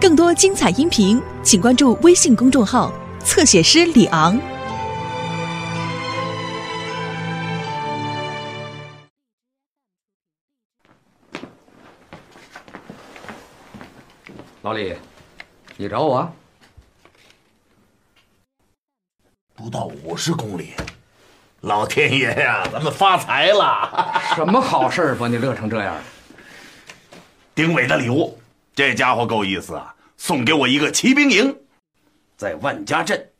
更多精彩音频，请关注微信公众号“侧写师李昂”。老李，你找我？不到五十公里，老天爷呀，咱们发财了！什么好事把你乐成这样？丁伟的礼物，这家伙够意思啊！送给我一个骑兵营，在万家镇。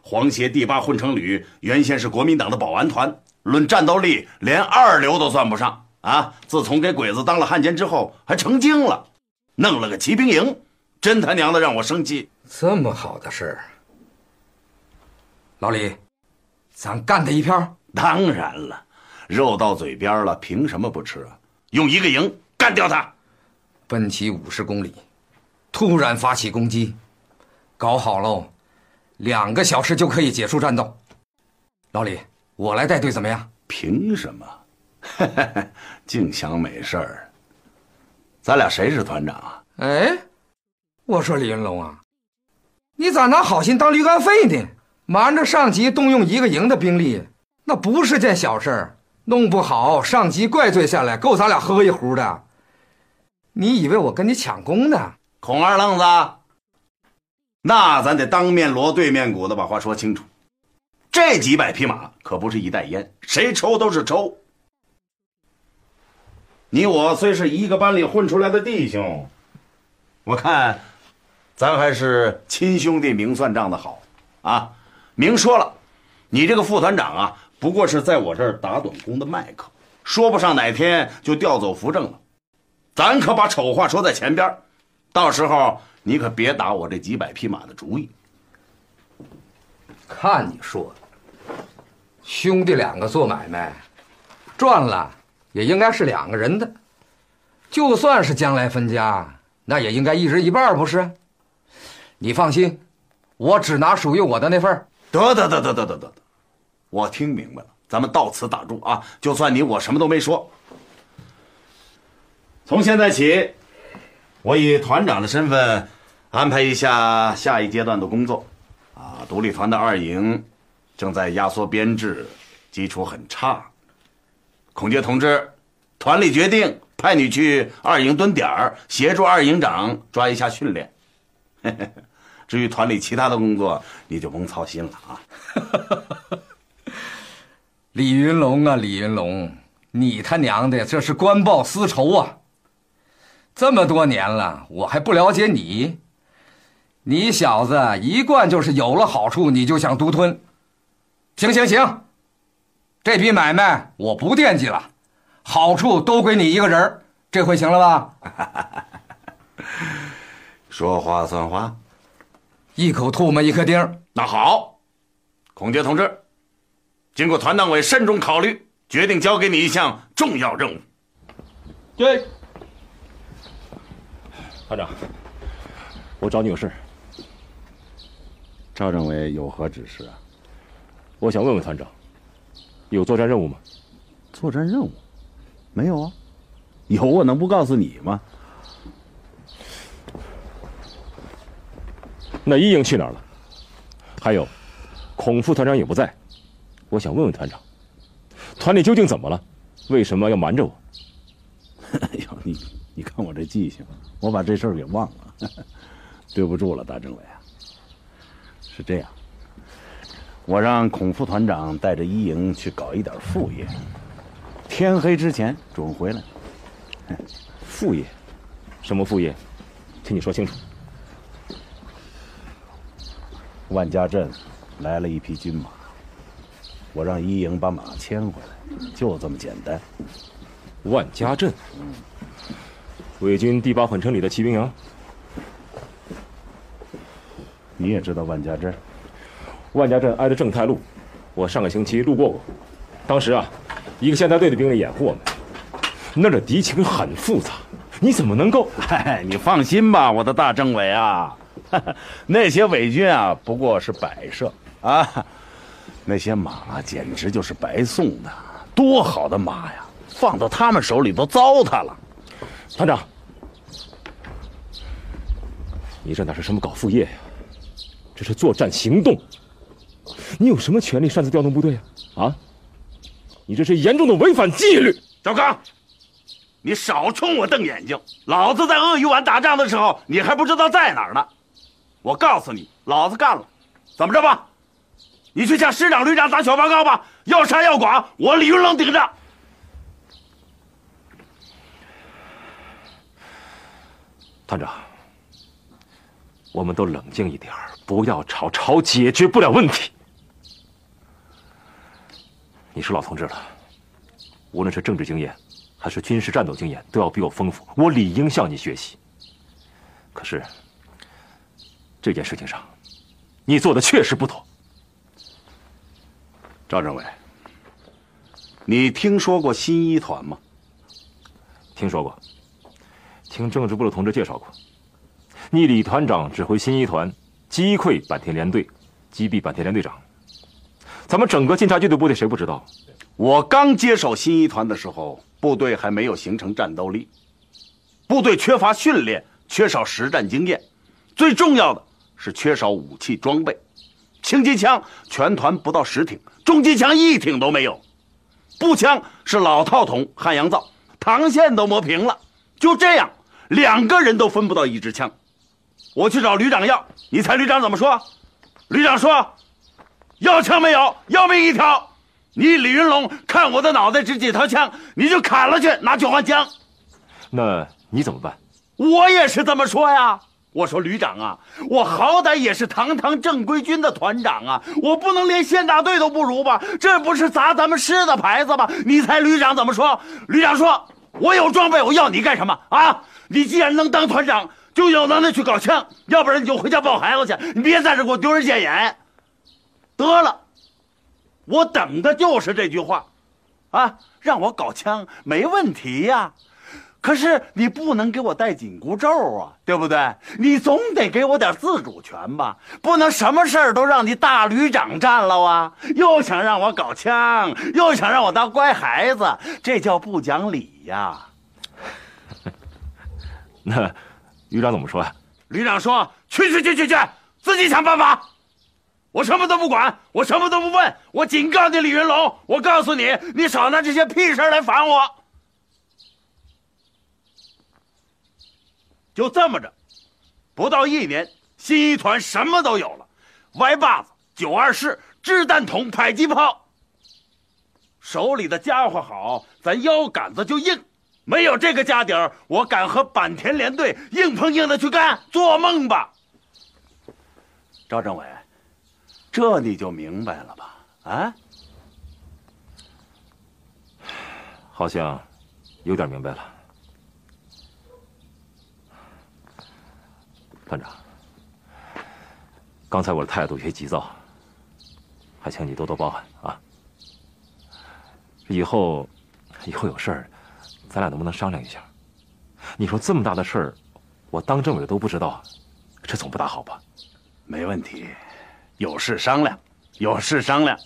皇协第八混成旅原先是国民党的保安团，论战斗力连二流都算不上啊！自从给鬼子当了汉奸之后，还成精了，弄了个骑兵营，真他娘的让我生气！这么好的事儿，老李，咱干他一票？当然了，肉到嘴边了，凭什么不吃啊？用一个营干掉他！奔袭五十公里，突然发起攻击，搞好喽，两个小时就可以结束战斗。老李，我来带队怎么样？凭什么？净想美事儿。咱俩谁是团长啊？哎，我说李云龙啊，你咋拿好心当驴肝肺呢？瞒着上级动用一个营的兵力，那不是件小事儿，弄不好上级怪罪下来，够咱俩喝一壶的。你以为我跟你抢功呢？孔二愣子，那咱得当面锣对面鼓的把话说清楚。这几百匹马可不是一袋烟，谁抽都是抽。你我虽是一个班里混出来的弟兄，我看咱还是亲兄弟明算账的好啊！明说了，你这个副团长啊，不过是在我这儿打短工的麦克，说不上哪天就调走扶正了。咱可把丑话说在前边，到时候你可别打我这几百匹马的主意。看你说的，兄弟两个做买卖，赚了也应该是两个人的，就算是将来分家，那也应该一人一半，不是？你放心，我只拿属于我的那份。得得得得得得得，我听明白了，咱们到此打住啊！就算你我什么都没说。从现在起，我以团长的身份安排一下下一阶段的工作。啊，独立团的二营正在压缩编制，基础很差。孔杰同志，团里决定派你去二营蹲点儿，协助二营长抓一下训练。至于团里其他的工作，你就甭操心了啊。李云龙啊，李云龙，你他娘的这是官报私仇啊！这么多年了，我还不了解你。你小子一贯就是有了好处你就想独吞。行行行，这笔买卖我不惦记了，好处都归你一个人这回行了吧？说话算话，一口唾沫一颗钉。那好，孔杰同志，经过团党委慎重考虑，决定交给你一项重要任务。对。团长，我找你有事。赵政委有何指示啊？我想问问团长，有作战任务吗？作战任务？没有啊。有我能不告诉你吗？那一营去哪儿了？还有，孔副团长也不在。我想问问团长，团里究竟怎么了？为什么要瞒着我？哎呦，你你看我这记性。我把这事儿给忘了，对不住了，大政委啊。是这样，我让孔副团长带着一营去搞一点副业，天黑之前准回来。副业？什么副业？请你说清楚。万家镇来了一匹军马，我让一营把马牵回来，就这么简单。万家镇。伪军第八混成旅的骑兵营，你也知道万家镇？万家镇挨着正太路，我上个星期路过过。当时啊，一个县大队的兵力掩护我们，那儿的敌情很复杂，你怎么能够？嗨，你放心吧，我的大政委啊，那些伪军啊不过是摆设啊，那些马简直就是白送的，多好的马呀，放到他们手里都糟蹋了。团长。你这哪是什么搞副业呀？这是作战行动。你有什么权利擅自调动部队啊？啊！你这是严重的违反纪律。赵刚，你少冲我瞪眼睛！老子在鳄鱼湾打仗的时候，你还不知道在哪儿呢。我告诉你，老子干了，怎么着吧？你去向师长、旅长打小报告吧。要杀要剐，我李云龙顶着。团长，我们都冷静一点不要吵，吵解决不了问题。你是老同志了，无论是政治经验，还是军事战斗经验，都要比我丰富，我理应向你学习。可是这件事情上，你做的确实不妥。赵政委，你听说过新一团吗？听说过，听政治部的同志介绍过。你李团长指挥新一团击溃坂田联队，击毙坂田联队长。咱们整个晋察冀的部队谁不知道？我刚接手新一团的时候，部队还没有形成战斗力，部队缺乏训练，缺少实战经验，最重要的是缺少武器装备。轻机枪全团不到十挺，重机枪一挺都没有，步枪是老套筒汉阳造，膛线都磨平了。就这样，两个人都分不到一支枪。我去找旅长要，你猜旅长怎么说？旅长说：“要枪没有，要命一条。你李云龙看我的脑袋值几条枪，你就砍了去，拿去换枪。”那你怎么办？我也是这么说呀。我说旅长啊，我好歹也是堂堂正规军的团长啊，我不能连县大队都不如吧？这不是砸咱们师的牌子吗？你猜旅长怎么说？旅长说：“我有装备，我要你干什么啊？你既然能当团长，就有能耐去搞枪，要不然你就回家抱孩子去，你别在这给我丢人现眼。”得了，我等的就是这句话，啊，让我搞枪没问题呀。可是你不能给我戴紧箍咒啊，对不对？你总得给我点自主权吧，不能什么事儿都让你大旅长占了啊！又想让我搞枪，又想让我当乖孩子，这叫不讲理呀！那旅长怎么说呀？旅长说：“去去去去去，自己想办法。我什么都不管，我什么都不问。我警告你，李云龙，我告诉你，你少拿这些屁事来烦我。”就这么着，不到一年，新一团什么都有了歪把子、九二式、掷弹筒、迫击炮。手里的家伙好，咱腰杆子就硬。没有这个家底儿，我敢和坂田联队硬碰硬的去干？做梦吧！赵政委，这你就明白了吧？啊？好像有点明白了。团长，刚才我的态度有些急躁，还请你多多包涵啊。以后，以后有事儿，咱俩能不能商量一下？你说这么大的事儿，我当政委都不知道，这总不大好吧？没问题，有事商量，有事商量。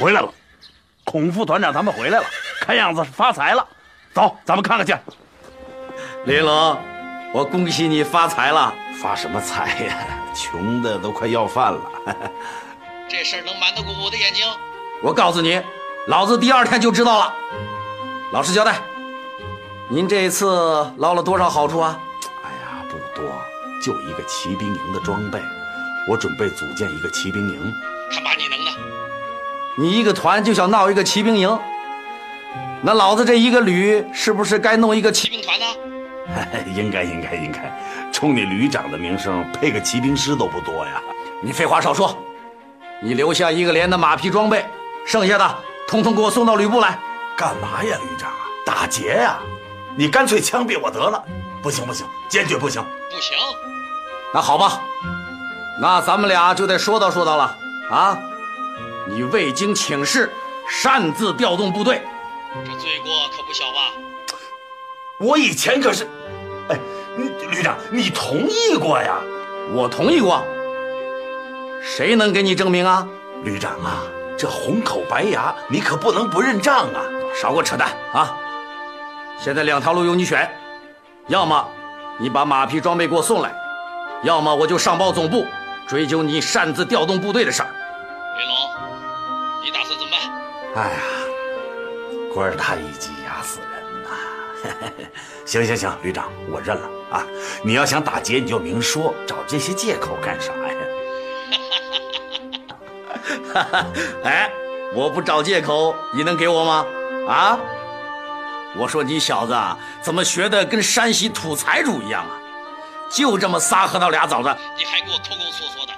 回来了，孔副团长他们回来了，看样子是发财了。走，咱们看看去。林龙，我恭喜你发财了！发什么财呀？穷的都快要饭了。这事儿能瞒得过我的眼睛？我告诉你，老子第二天就知道了。老实交代，您这一次捞了多少好处啊？哎呀，不多，就一个骑兵营的装备。我准备组建一个骑兵营。看把你能的！你一个团就想闹一个骑兵营？那老子这一个旅是不是该弄一个骑兵团呢？应该应该应该，冲你旅长的名声，配个骑兵师都不多呀！你废话少说，你留下一个连的马匹装备，剩下的通通给我送到旅部来。干嘛呀，旅长？打劫呀！你干脆枪毙我得了！不行不行，坚决不行！不行，那好吧，那咱们俩就得说道说道了啊！你未经请示，擅自调动部队，这罪过可不小吧？我以前可是，哎，旅长，你同意过呀？我同意过。谁能给你证明啊？旅长啊，这红口白牙，你可不能不认账啊！少给我扯淡啊！现在两条路由你选，要么你把马匹装备给我送来，要么我就上报总部追究你擅自调动部队的事儿。云龙，你打算怎么办？哎呀，官儿大一级压死人呐！行行行，旅长，我认了啊！你要想打劫，你就明说，找这些借口干啥呀？哎，我不找借口，你能给我吗？啊？我说你小子怎么学的跟山西土财主一样啊？就这么仨核桃俩枣子，你还给我抠抠缩缩的，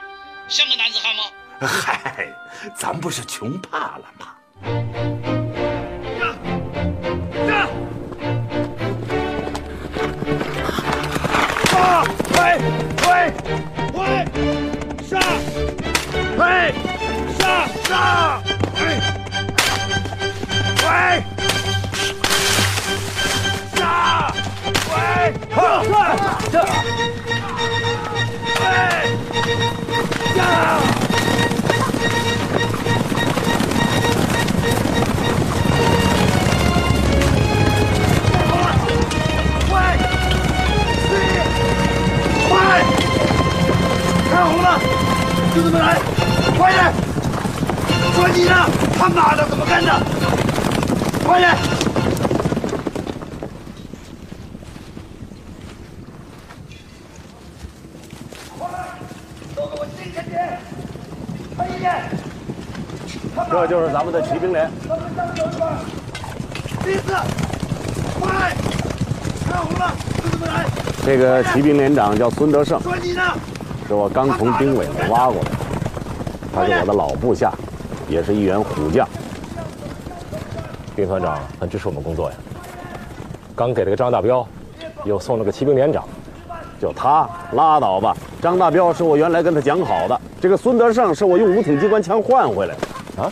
像个男子汉吗？嗨，咱不是穷怕了吗？杀！推！推！杀！杀！推！推！杀！推！这这！推！杀！快！快！看红了，就这么来，快点！说你呢，他妈的怎么干的？快点！都给我进下去！快一点！这就是咱们的骑兵连。第四，快！看红了，就这么来！这个骑兵连长叫孙德胜，说你呢！是我刚从兵委那挖过来的，他是我的老部下，也是一员虎将。兵团长很支持我们工作呀，刚给了个张大彪，又送了个骑兵连长，就他拉倒吧。张大彪是我原来跟他讲好的，这个孙德胜是我用五挺机关枪换回来的。啊？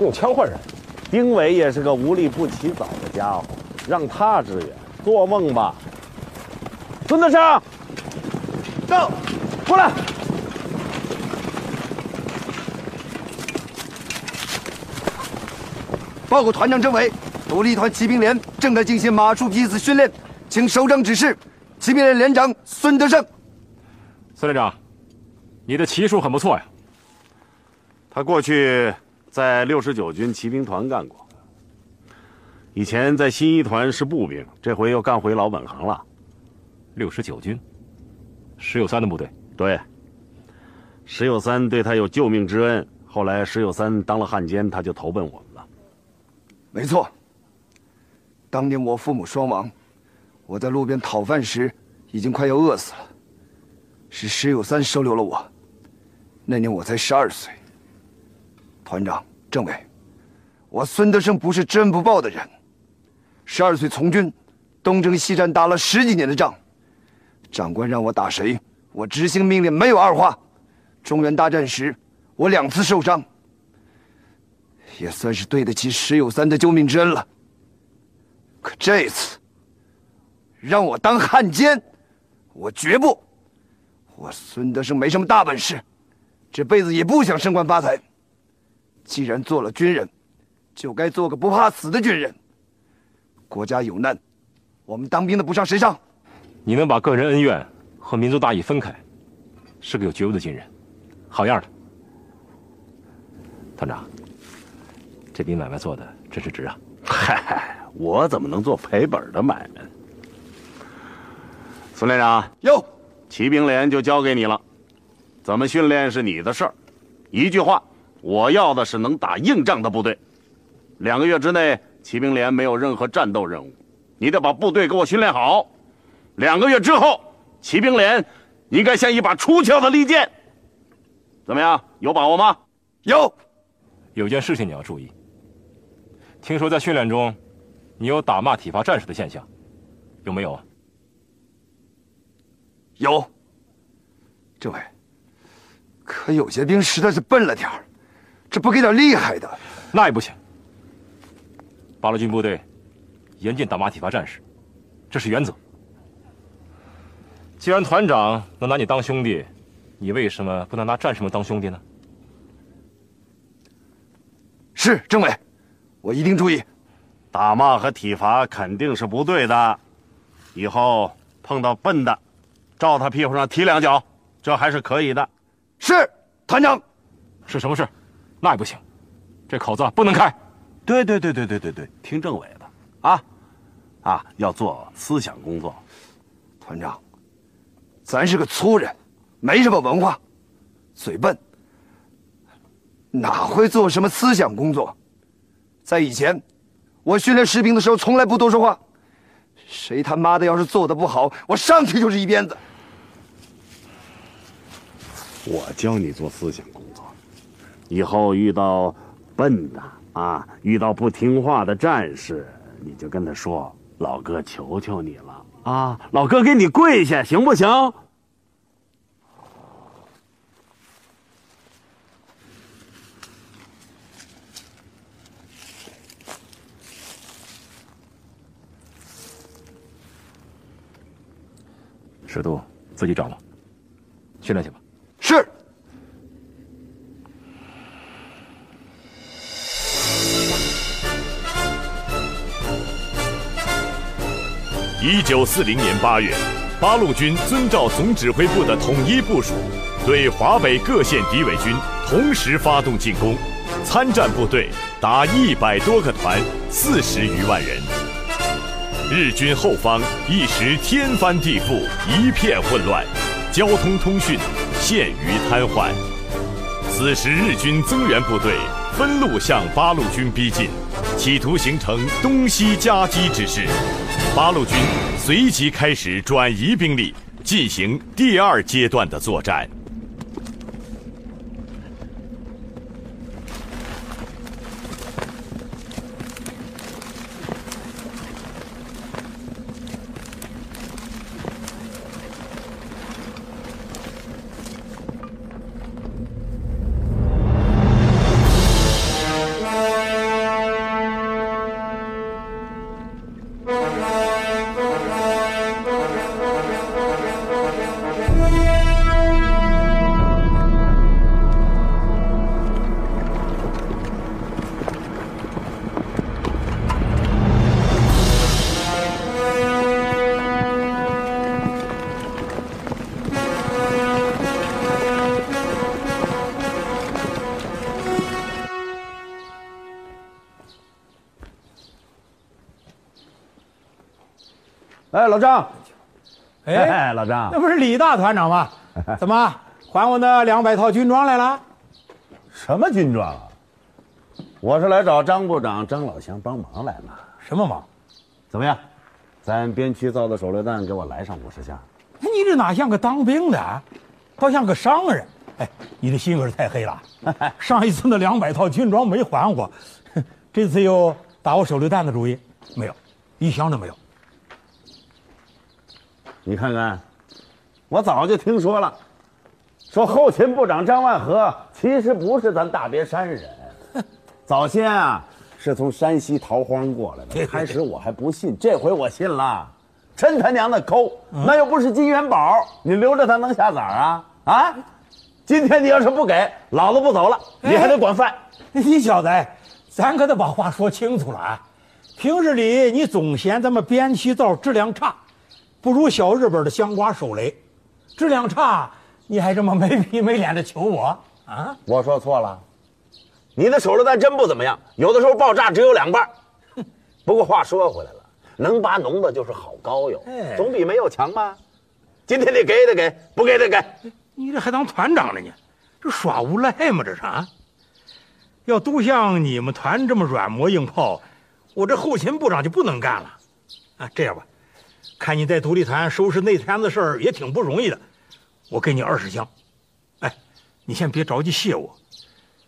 用枪换人？丁伟也是个无利不起早的家伙，让他支援，做梦吧！孙德胜，到，过来。报告团长政委，独立团骑兵连正在进行马术批次训练，请首长指示。骑兵连连长孙德胜，孙连长，你的骑术很不错呀。他过去在六十九军骑兵团干过，以前在新一团是步兵，这回又干回老本行了。六十九军，石有三的部队。对，石有三对他有救命之恩，后来石有三当了汉奸，他就投奔我。没错。当年我父母双亡，我在路边讨饭时已经快要饿死了，是石有三收留了我。那年我才十二岁。团长、政委，我孙德胜不是知恩不报的人。十二岁从军，东征西战，打了十几年的仗。长官让我打谁，我执行命令，没有二话。中原大战时，我两次受伤，也算是对得起石有三的救命之恩了。可这次，让我当汉奸，我绝不。我孙德胜没什么大本事，这辈子也不想升官发财。既然做了军人，就该做个不怕死的军人。国家有难，我们当兵的不上谁上？你能把个人恩怨和民族大义分开，是个有觉悟的军人，好样的，团长。这笔买卖做的真是值啊！嗨，我怎么能做赔本的买卖？孙连长，哟，骑兵连就交给你了，怎么训练是你的事儿。一句话，我要的是能打硬仗的部队。两个月之内，骑兵连没有任何战斗任务，你得把部队给我训练好。两个月之后，骑兵连应该像一把出鞘的利剑。怎么样，有把握吗？有。有件事情你要注意。听说在训练中，你有打骂体罚战士的现象，有没有啊？有。政委，可有些兵实在是笨了点儿，这不给点厉害的，那也不行。八路军部队严禁打骂体罚战士，这是原则。既然团长能拿你当兄弟，你为什么不能拿战士们当兄弟呢？是政委，我一定注意。打骂和体罚肯定是不对的，以后碰到笨的，照他屁股上踢两脚，这还是可以的。是团长。是什么事？那也不行，这口子不能开。对对对对对对对，听政委的啊，啊，要做思想工作。团长，咱是个粗人，没什么文化，嘴笨，哪会做什么思想工作？在以前，我训练士兵的时候从来不多说话。谁他妈的要是做的不好，我上去就是一鞭子。我教你做思想工作，以后遇到笨的啊，遇到不听话的战士，你就跟他说：“老哥，求求你了啊，老哥给你跪下，行不行？”尺度自己掌握，训练去吧。是。一九四零年八月，八路军遵照总指挥部的统一部署，对华北各县敌伪军同时发动进攻，参战部队达一百多个团，四十余万人。日军后方一时天翻地覆，一片混乱，交通通讯陷于瘫痪。此时，日军增援部队分路向八路军逼近，企图形成东西夹击之势。八路军随即开始转移兵力，进行第二阶段的作战。哎，老张，哎，老张，那不是李大团长吗？怎么还我那两百套军装来了？什么军装啊？我是来找张部长张老乡帮忙来了。什么忙？怎么样？咱边区造的手榴弹给我来上五十箱。你这哪像个当兵的啊？倒像个商人。哎，你的心可是太黑了。上一次那两百套军装没还我，这次又打我手榴弹的主意？没有，一箱都没有。你看看，我早就听说了，说后勤部长张万和其实不是咱大别山人，早先啊是从山西逃荒过来的。开始我还不信，这回我信了，真他娘的抠！那又不是金元宝，你留着他能下崽啊？啊！今天你要是不给，老子不走了，你还得管饭。你小子，咱可得把话说清楚了啊！平日里你总嫌咱们边区灶质量差。不如小日本的香瓜手雷，质量差，你还这么没皮没脸的求我啊？我说错了，你的手榴弹真不怎么样，有的时候爆炸只有两半。不过话说回来了，能拔脓的就是好膏药，总比没有强吧？今天得给得给，不给得给。你这还当团长了呢？这耍无赖吗？这是啊？要都像你们团这么软磨硬泡，我这后勤部长就不能干了。啊，这样吧。看你在独立团收拾那摊子事儿也挺不容易的，我给你二十箱。哎，你先别着急谢我，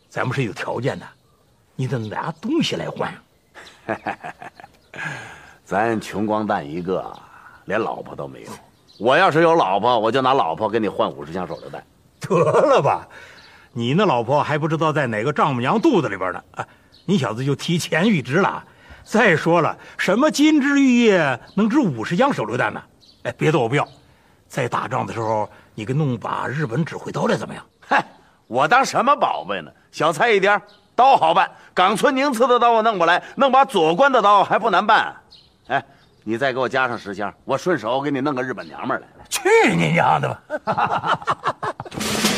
咱们是有条件的，你得拿东西来换。咱穷光蛋一个，连老婆都没有。我要是有老婆，我就拿老婆给你换五十箱手榴弹。得了吧，你那老婆还不知道在哪个丈母娘肚子里边呢。啊，你小子就提前预支了。再说了，什么金枝玉叶能值五十箱手榴弹呢？哎，别的我不要，在打仗的时候，你给弄把日本指挥刀来怎么样？嗨，我当什么宝贝呢？小菜一碟，刀好办。冈村宁次的刀我弄过来，弄把左官的刀还不难办。哎，你再给我加上十箱，我顺手给你弄个日本娘们来。去你娘的吧！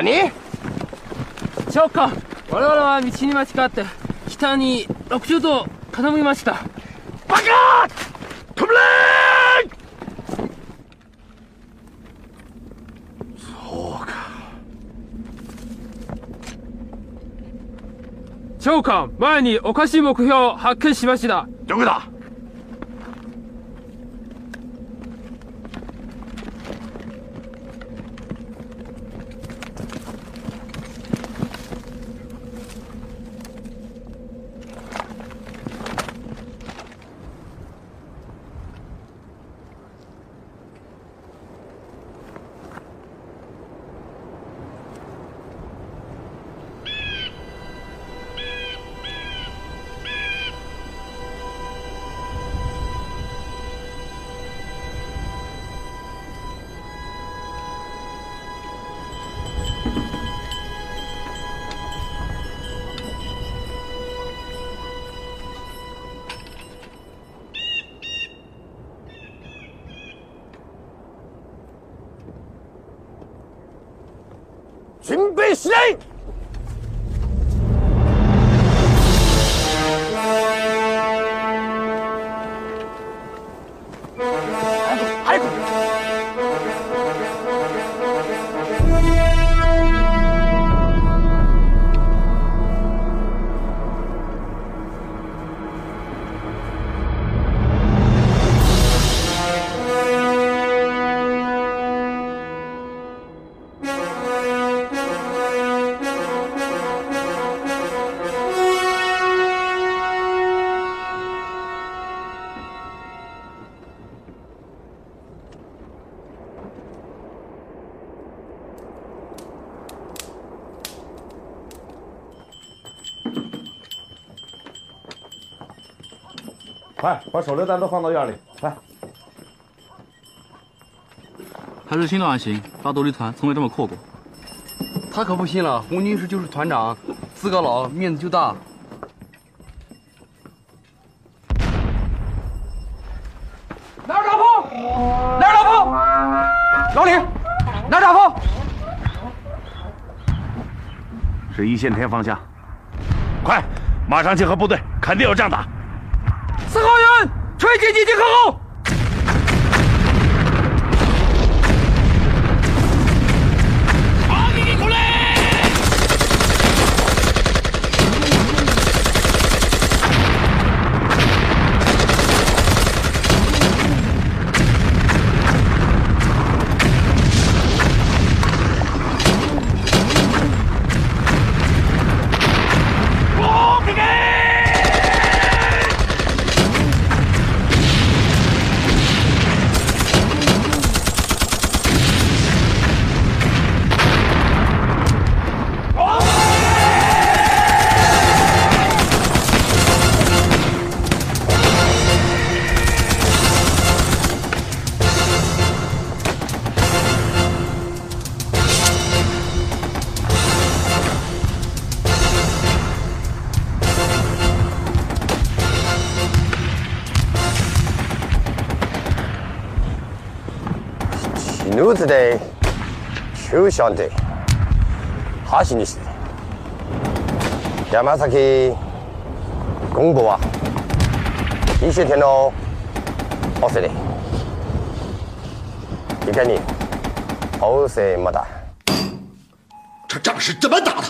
何？教官我々は道に間違って北に60度傾きました。バカ止まれそうか。長官前におかしい目標を発見しました。どこだ？准备起来！快把手榴弹都放到院里，快！还是新的案型，大独立团从未这么阔过。他可不信了，红军师就是团长，资格老，面子就大。哪儿打炮？哪儿打炮？老李，哪儿打炮？是一线天方向，快，马上集合部队，肯定有仗打。四号员，吹击机集合后。ヌーズで中小で橋にして山崎公部は一些天のおせでいかにおせまだ这仗是这么打的。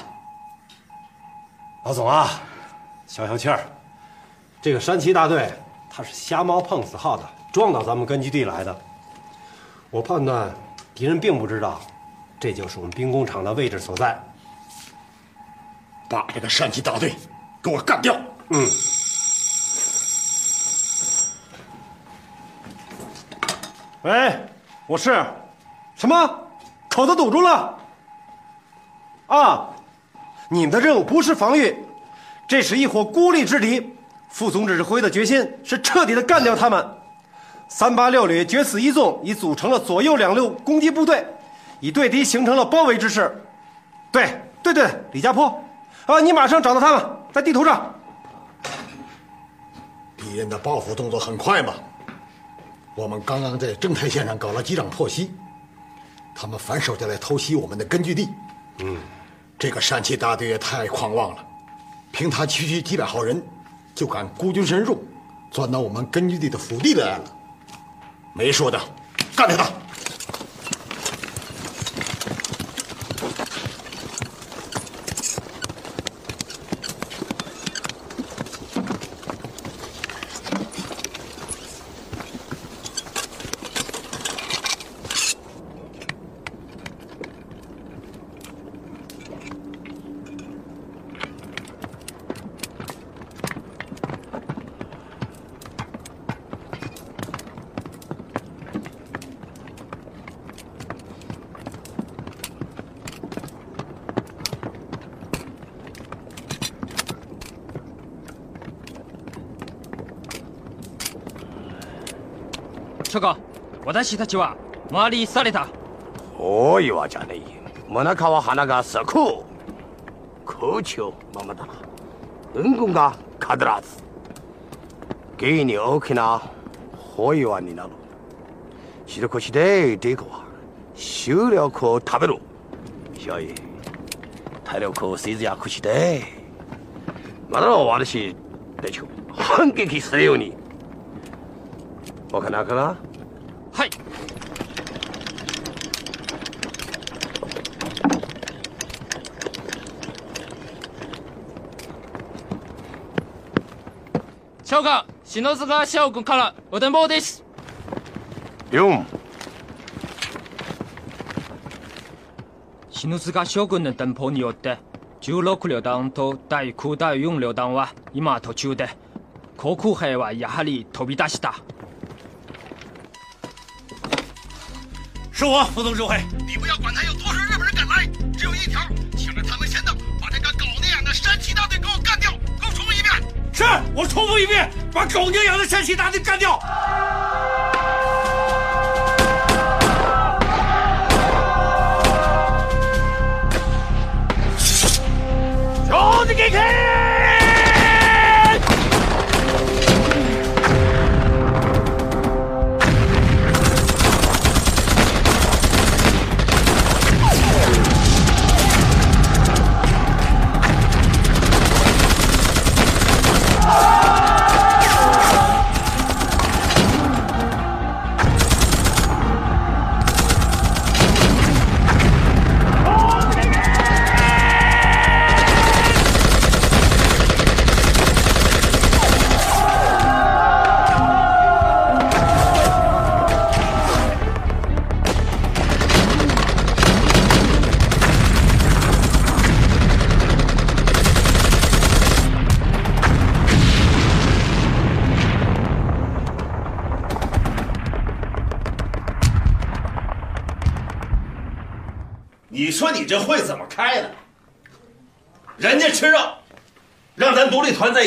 老总啊，消消气儿。这个山崎大队他是瞎猫碰死耗子，撞到咱们根据地来的。我判断 敌人并不知道，这就是我们兵工厂的位置所在。把这个山崎大队给我干掉！嗯。喂，我是，什么？口子堵住了？啊，你们的任务不是防御，这是一伙孤立之敌。副总指挥的决心是彻底的干掉他们。三八六旅决死一纵已组成了左右两路攻击部队，已对敌形成了包围之势。对，对对，李家坡，啊，你马上找到他们，在地图上。敌人的报复动作很快嘛。我们刚刚在正太线上搞了几场破袭，他们反手就来偷袭我们的根据地。嗯，这个山崎大队也太狂妄了，凭他区区几百号人，就敢孤军深入，钻到我们根据地的腹地来了。没说的，干掉他！私たちは回りされた。多いわじゃねえ。真中は花が咲く空中ままだな。運軍が必ず。芸に大きな包囲湾になる白腰でデコは収力を食べる所以体力を節約して。まだ私たちを反撃するように。わかなかなはい長官篠塚翔君からお電報です。4篠塚将軍の電報によって16旅団と第9第4旅団は今途中で航空兵はやはり飛び出した。是我，副总指挥。你不要管他有多少日本人赶来，只有一条，是我重复一遍，把狗娘养的山西大队干掉。兄弟给开！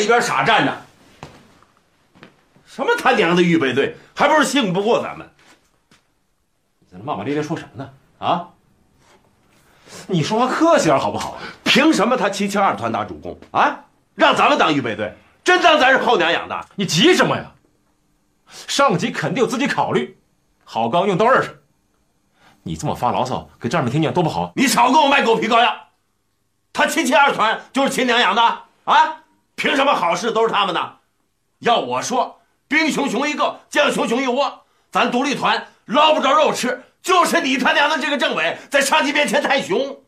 一边傻站着。什么他娘的预备队，还不是信不过咱们？在那骂骂咧咧说什么呢？啊？你说话客气点好不好？凭什么他七七二团打主攻啊？让咱们当预备队，真当咱是后娘养的？你急什么呀？上级肯定有自己考虑，好钢用到刃上。你这么发牢骚，给战士们听见多不好。你少给我卖狗皮膏药！他七七二团就是亲娘养的啊？凭什么好事都是他们的？要我说，兵熊熊一个，将熊熊一窝，咱独立团捞不着肉吃，就是你他娘的这个政委在上级面前太熊。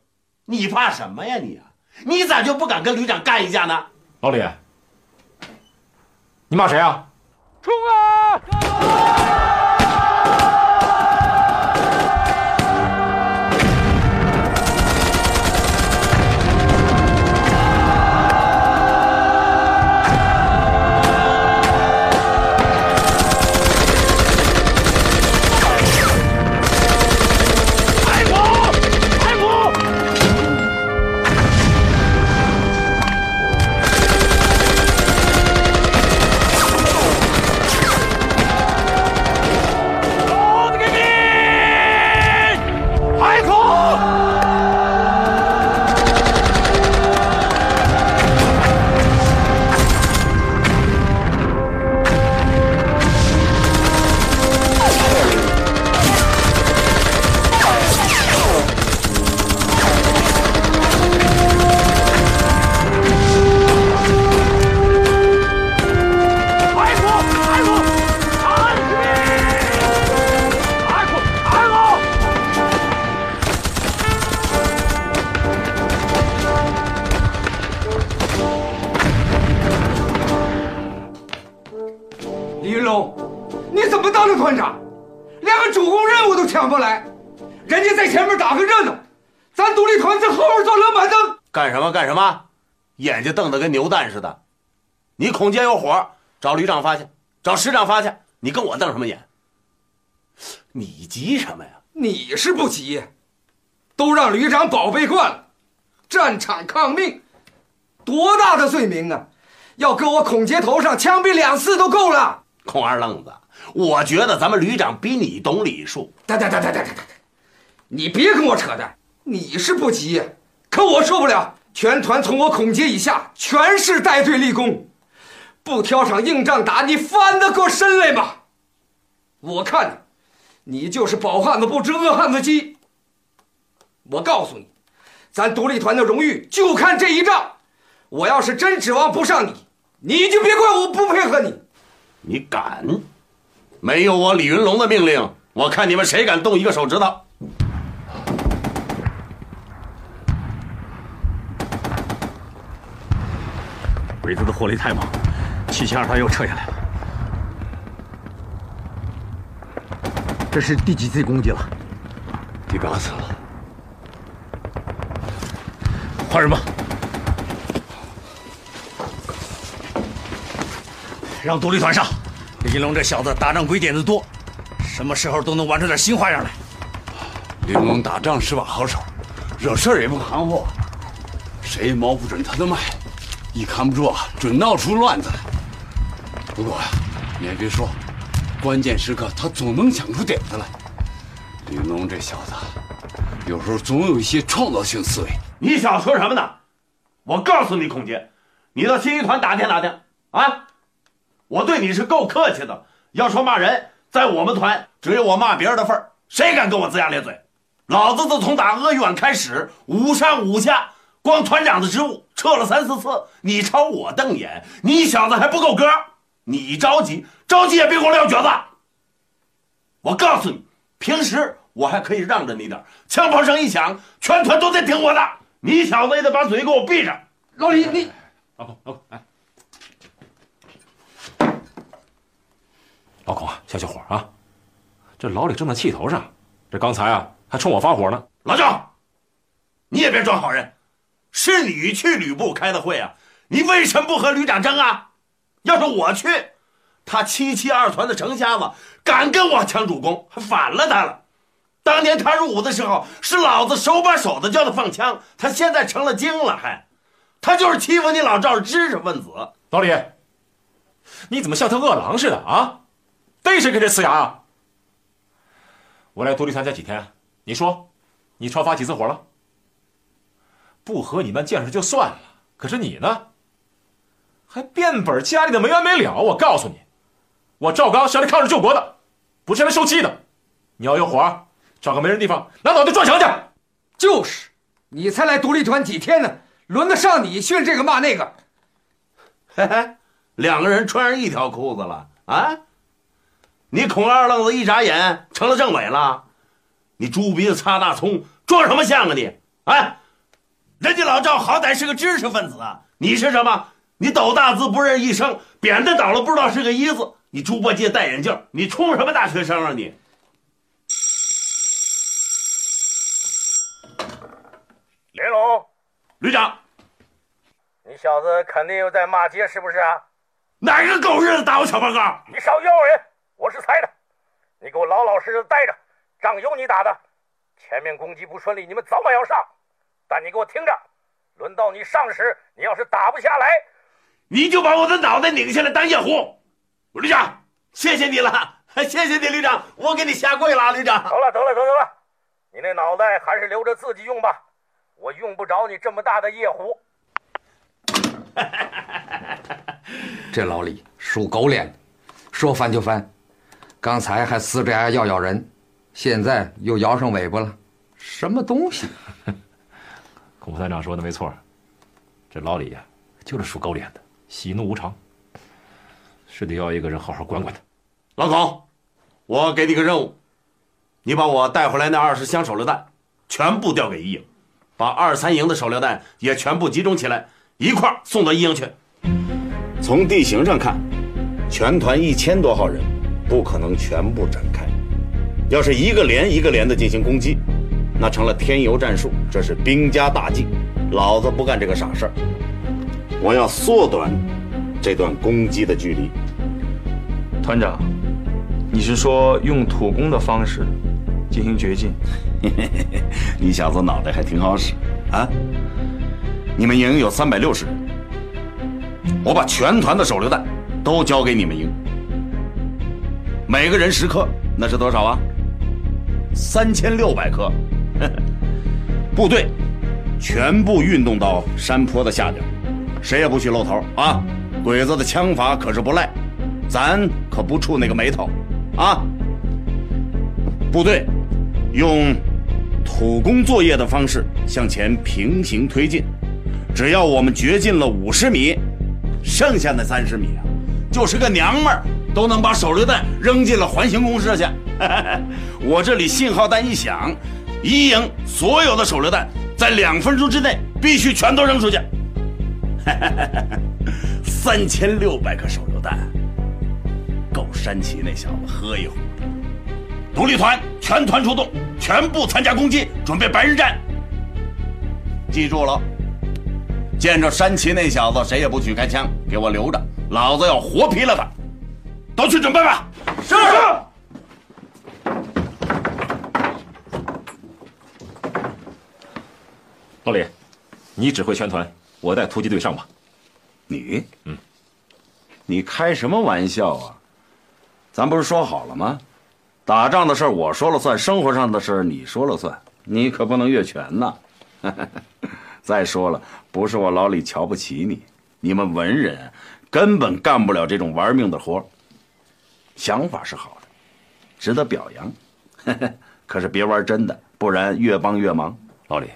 你怕什么呀你？你咋就不敢跟旅长干一架呢？老李，你骂谁啊？冲啊！眼睛瞪得跟牛蛋似的。你孔杰有火，找旅长发去，找师长发去。你跟我瞪什么眼？你急什么呀？你是不急，都让旅长宝贝惯了，战场抗命，多大的罪名啊！要搁我孔杰头上枪毙两次都够了。孔二愣子，我觉得咱们旅长比你懂礼数。哒哒哒哒哒哒哒，你别跟我扯淡。你是不急，可我受不了。全团从我孔杰以下全是带队立功，不挑场硬仗打，你翻得过身来吗？我看，你就是饱汉子不知饿汉子饥。我告诉你，咱独立团的荣誉就看这一仗。我要是真指望不上你，你就别怪我不配合你。你敢？没有我李云龙的命令，我看你们谁敢动一个手指头。鬼子的火力太猛，七七二团又撤下来了。这是第几次攻击了？第八次了。换人吧，让独立团上。李云龙这小子打仗鬼点子多，什么时候都能玩出点新花样来。李云龙打仗是把好手，惹事儿也不含糊，谁也摸不准他的脉。一看不住啊，准闹出乱子来。不过呀，你还别说，关键时刻他总能想出点子来。李龙这小子，有时候总有一些创造性思维。你想说什么呢？我告诉你，孔杰，你到新一团打听打听啊！我对你是够客气的。要说骂人，在我们团只有我骂别人的份儿，谁敢跟我龇牙咧嘴？老子自从打鄂豫皖开始，五上五下。光团长的职务撤了三四次，你朝我瞪眼，你小子还不够格？你着急着急也别给我撂蹶子！我告诉你，平时我还可以让着你点，枪炮声一响，全团都得听我的。你小子也得把嘴给我闭上。老李，你老孔，老孔，哎，老孔啊，消消火啊！这老李正在气头上，这刚才啊还冲我发火呢。老赵，你也别装好人。是你去旅部开的会啊？你为什么不和旅长争啊？要是我去，他七七二团的程瞎子敢跟我抢主攻，还反了他了。当年他入伍的时候，是老子手把手的教他放枪，他现在成了精了，还，他就是欺负你老赵知识分子。老李，你怎么像条饿狼似的啊？逮谁跟谁呲牙啊？我来独立团才几天，你说，你超发几次火了？不和你们见识就算了，可是你呢？还变本加厉的没完没了！我告诉你，我赵刚是来抗日救国的，不是来受气的。你要有火，找个没人地方拿脑袋撞墙去。就是，你才来独立团几天呢，轮得上你训这个骂那个？嘿嘿，两个人穿上一条裤子了啊！你孔二愣子一眨眼成了政委了，你猪鼻子擦大葱，装什么像啊你？哎！人家老赵好歹是个知识分子啊，你是什么？你斗大字不认一声，扁担倒了不知道是个一字。你猪八戒戴眼镜，你充什么大学生啊你？连龙，旅长，你小子肯定又在骂街是不是啊？哪个狗日的打我小报告？你少要人，我是猜的。你给我老老实实待着，仗有你打的。前面攻击不顺利，你们早晚要上。但你给我听着，轮到你上时，你要是打不下来，你就把我的脑袋拧下来当夜壶。旅长，谢谢你了，谢谢你，旅长，我给你下跪了，旅长。得了，得了，得了，得了，你那脑袋还是留着自己用吧，我用不着你这么大的夜壶。这老李属狗脸，说翻就翻，刚才还呲着牙要咬人，现在又摇上尾巴了，什么东西？孔副团长说的没错，这老李呀，就是属狗脸的，喜怒无常，是得要一个人好好管管他。老孔，我给你个任务，你把我带回来那二十箱手榴弹全部调给一营，把二三营的手榴弹也全部集中起来，一块送到一营去。从地形上看，全团一千多号人，不可能全部展开。要是一个连一个连的进行攻击。那成了添油战术，这是兵家大忌。老子不干这个傻事儿，我要缩短这段攻击的距离。团长，你是说用土攻的方式进行绝境？你小子脑袋还挺好使啊！你们营有三百六十人，我把全团的手榴弹都交给你们营，每个人十颗，那是多少啊？三千六百颗。部队全部运动到山坡的下边，谁也不许露头啊！鬼子的枪法可是不赖，咱可不触那个霉头啊！部队用土工作业的方式向前平行推进，只要我们掘进了五十米，剩下那三十米啊，就是个娘们儿都能把手榴弹扔进了环形公社去。我这里信号弹一响。一营所有的手榴弹在两分钟之内必须全都扔出去。三千六百颗手榴弹，够山崎那小子喝一壶的。独立团全团出动，全部参加攻击，准备白日战。记住了，见着山崎那小子，谁也不许开枪，给我留着，老子要活劈了他。都去准备吧。是。老李，你指挥全团，我带突击队上吧。你，嗯，你开什么玩笑啊？咱不是说好了吗？打仗的事我说了算，生活上的事你说了算，你可不能越权呐。再说了，不是我老李瞧不起你，你们文人根本干不了这种玩命的活。想法是好的，值得表扬，可是别玩真的，不然越帮越忙。老李。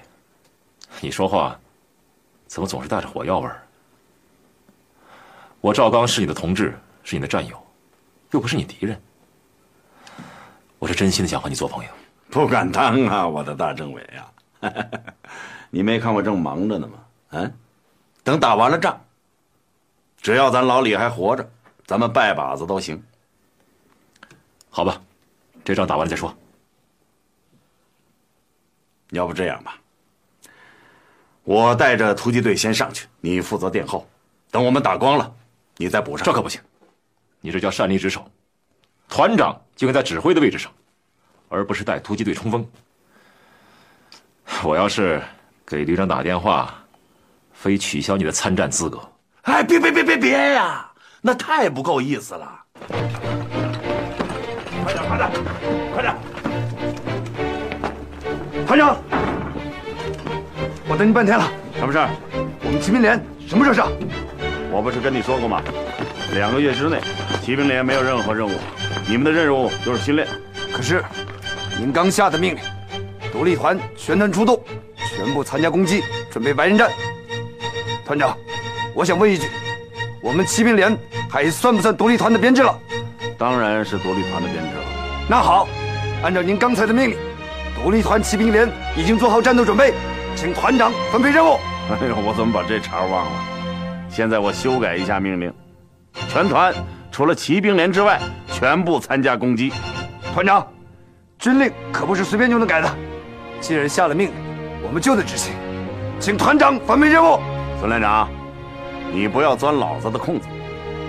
你说话，怎么总是带着火药味儿？我赵刚是你的同志，是你的战友，又不是你敌人。我是真心的想和你做朋友。不敢当啊，我的大政委呀！你没看我正忙着呢吗？嗯，等打完了仗，只要咱老李还活着，咱们拜把子都行。好吧，这仗打完了再说。要不这样吧。我带着突击队先上去，你负责殿后。等我们打光了，你再补上。这可不行，你这叫擅离职守。团长就应该在指挥的位置上，而不是带突击队冲锋。我要是给旅长打电话，非取消你的参战资格。哎，别别别别别呀，那太不够意思了。快点，快点，快点！团长。我等你半天了，什么事儿？我们骑兵连什么时候上？我不是跟你说过吗？两个月之内，骑兵连没有任何任务，你们的任务就是训练。可是，您刚下的命令，独立团全团出动，全部参加攻击，准备白刃战。团长，我想问一句，我们骑兵连还算不算独立团的编制了？当然是独立团的编制了。那好，按照您刚才的命令，独立团骑兵连已经做好战斗准备。请团长分配任务。哎呦，我怎么把这茬忘了？现在我修改一下命令，全团除了骑兵连之外，全部参加攻击。团长，军令可不是随便就能改的。既然下了命令，我们就得执行。请团长分配任务。孙连长，你不要钻老子的空子。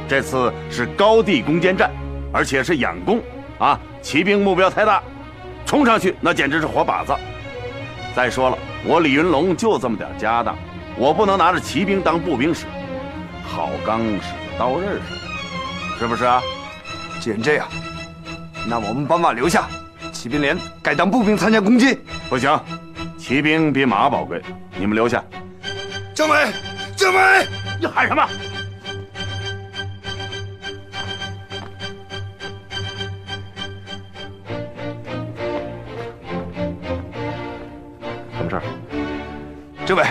这次是高地攻坚战，而且是仰攻啊！骑兵目标太大，冲上去那简直是活靶子。再说了。我李云龙就这么点家当，我不能拿着骑兵当步兵使，好钢使在刀刃上，是不是啊？既然这样，那我们把马留下，骑兵连改当步兵参加攻击。不行，骑兵比马宝贵，你们留下。政委，政委，你喊什么？政委，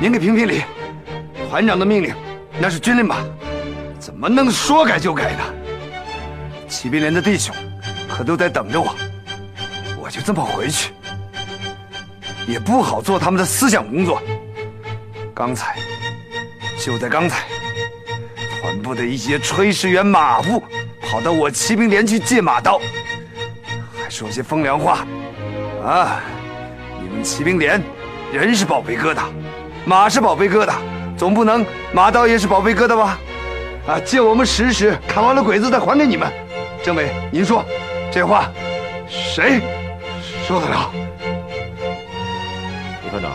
您给评评理，团长的命令那是军令吧？怎么能说改就改呢？骑兵连的弟兄可都在等着我，我就这么回去，也不好做他们的思想工作。刚才，就在刚才，团部的一些炊事员、马夫跑到我骑兵连去借马刀，还说些风凉话，啊！你们骑兵连，人是宝贝疙瘩，马是宝贝疙瘩，总不能马刀也是宝贝疙瘩吧？啊，借我们使使，砍完了鬼子再还给你们。政委，您说这话谁说得了？李团长，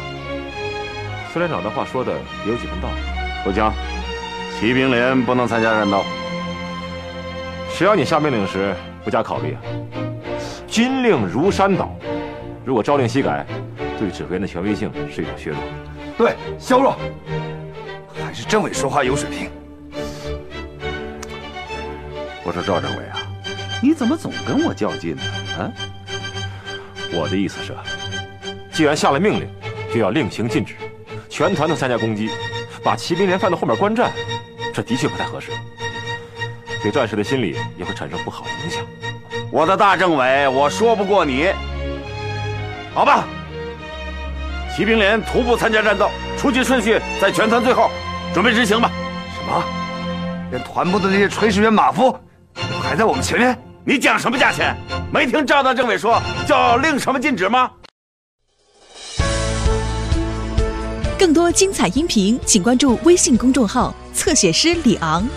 孙连长的话说的也有几分道理。不行，骑兵连不能参加战斗。谁让你下命令时不加考虑啊？军令如山倒，如果朝令夕改，对指挥员的权威性是一种削弱。对，削弱。还是政委说话有水平。我说赵政委啊，你怎么总跟我较劲呢？啊？我的意思是，既然下了命令，就要令行禁止，全团都参加攻击，把骑兵连放到后面观战，这的确不太合适，对战士的心理也会产生不好的影响。我的大政委，我说不过你。好吧，骑兵连徒步参加战斗，出击顺序在全团最后，准备执行吧。什么？连团部的那些炊事员、马夫都排在我们前面？你讲什么价钱？没听赵大政委说叫令什么禁止吗？更多精彩音频，请关注微信公众号“侧写师李昂”。